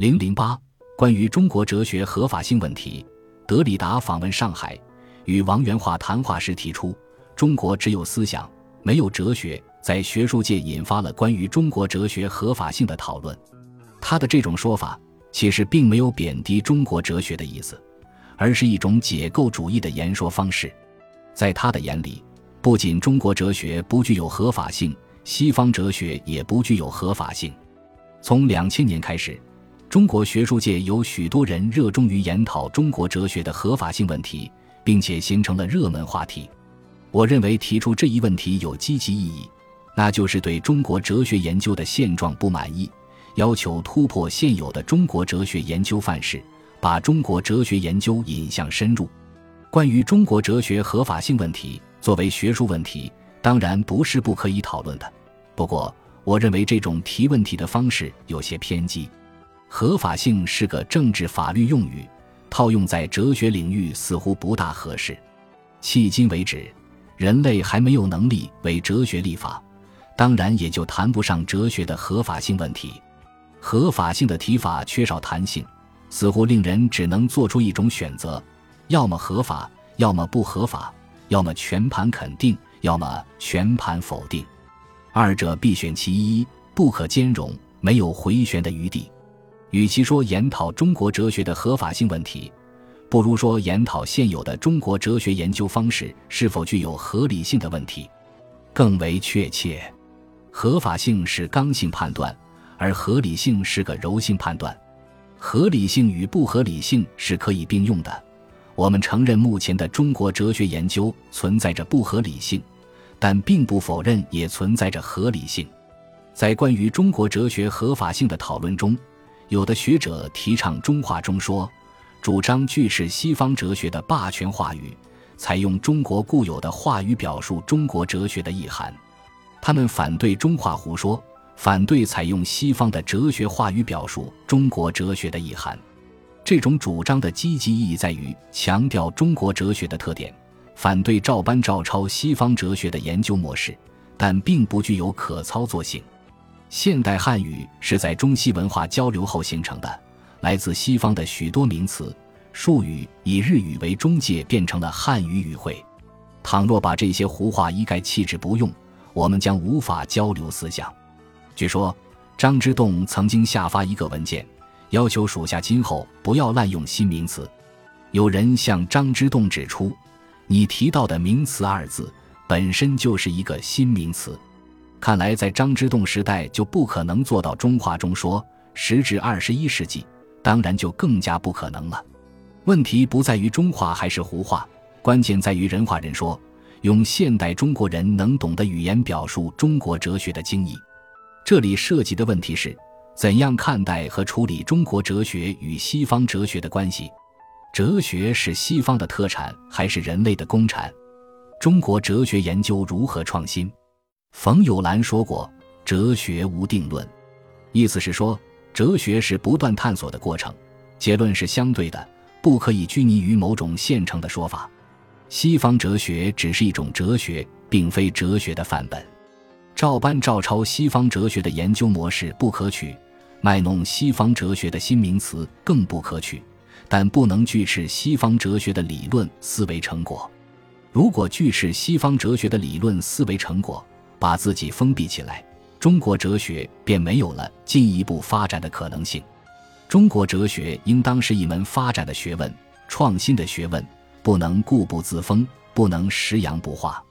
零零八，关于中国哲学合法性问题，德里达访问上海，与王元化谈话时提出，中国只有思想，没有哲学，在学术界引发了关于中国哲学合法性的讨论。他的这种说法其实并没有贬低中国哲学的意思，而是一种解构主义的言说方式。在他的眼里，不仅中国哲学不具有合法性，西方哲学也不具有合法性。从两千年开始。中国学术界有许多人热衷于研讨中国哲学的合法性问题，并且形成了热门话题。我认为提出这一问题有积极意义，那就是对中国哲学研究的现状不满意，要求突破现有的中国哲学研究范式，把中国哲学研究引向深入。关于中国哲学合法性问题，作为学术问题，当然不是不可以讨论的。不过，我认为这种提问题的方式有些偏激。合法性是个政治法律用语，套用在哲学领域似乎不大合适。迄今为止，人类还没有能力为哲学立法，当然也就谈不上哲学的合法性问题。合法性的提法缺少弹性，似乎令人只能做出一种选择：要么合法，要么不合法；要么全盘肯定，要么全盘否定。二者必选其一，不可兼容，没有回旋的余地。与其说研讨中国哲学的合法性问题，不如说研讨现有的中国哲学研究方式是否具有合理性的问题，更为确切。合法性是刚性判断，而合理性是个柔性判断。合理性与不合理性是可以并用的。我们承认目前的中国哲学研究存在着不合理性，但并不否认也存在着合理性。在关于中国哲学合法性的讨论中，有的学者提倡中化中说，主张拒斥西方哲学的霸权话语，采用中国固有的话语表述中国哲学的意涵。他们反对中化胡说，反对采用西方的哲学话语表述中国哲学的意涵。这种主张的积极意义在于强调中国哲学的特点，反对照搬照抄西方哲学的研究模式，但并不具有可操作性。现代汉语是在中西文化交流后形成的，来自西方的许多名词、术语以日语为中介，变成了汉语语汇。倘若把这些胡话一概弃之不用，我们将无法交流思想。据说张之洞曾经下发一个文件，要求属下今后不要滥用新名词。有人向张之洞指出：“你提到的名词二字，本身就是一个新名词。”看来，在张之洞时代就不可能做到中华中说，时至二十一世纪，当然就更加不可能了。问题不在于中华还是胡话，关键在于人话人说，用现代中国人能懂的语言表述中国哲学的精义。这里涉及的问题是，怎样看待和处理中国哲学与西方哲学的关系？哲学是西方的特产还是人类的公产？中国哲学研究如何创新？冯友兰说过：“哲学无定论，意思是说，哲学是不断探索的过程，结论是相对的，不可以拘泥于某种现成的说法。西方哲学只是一种哲学，并非哲学的范本。照搬照抄西方哲学的研究模式不可取，卖弄西方哲学的新名词更不可取。但不能拒斥西方哲学的理论思维成果。如果拒斥西方哲学的理论思维成果，把自己封闭起来，中国哲学便没有了进一步发展的可能性。中国哲学应当是一门发展的学问、创新的学问，不能固步自封，不能食洋不化。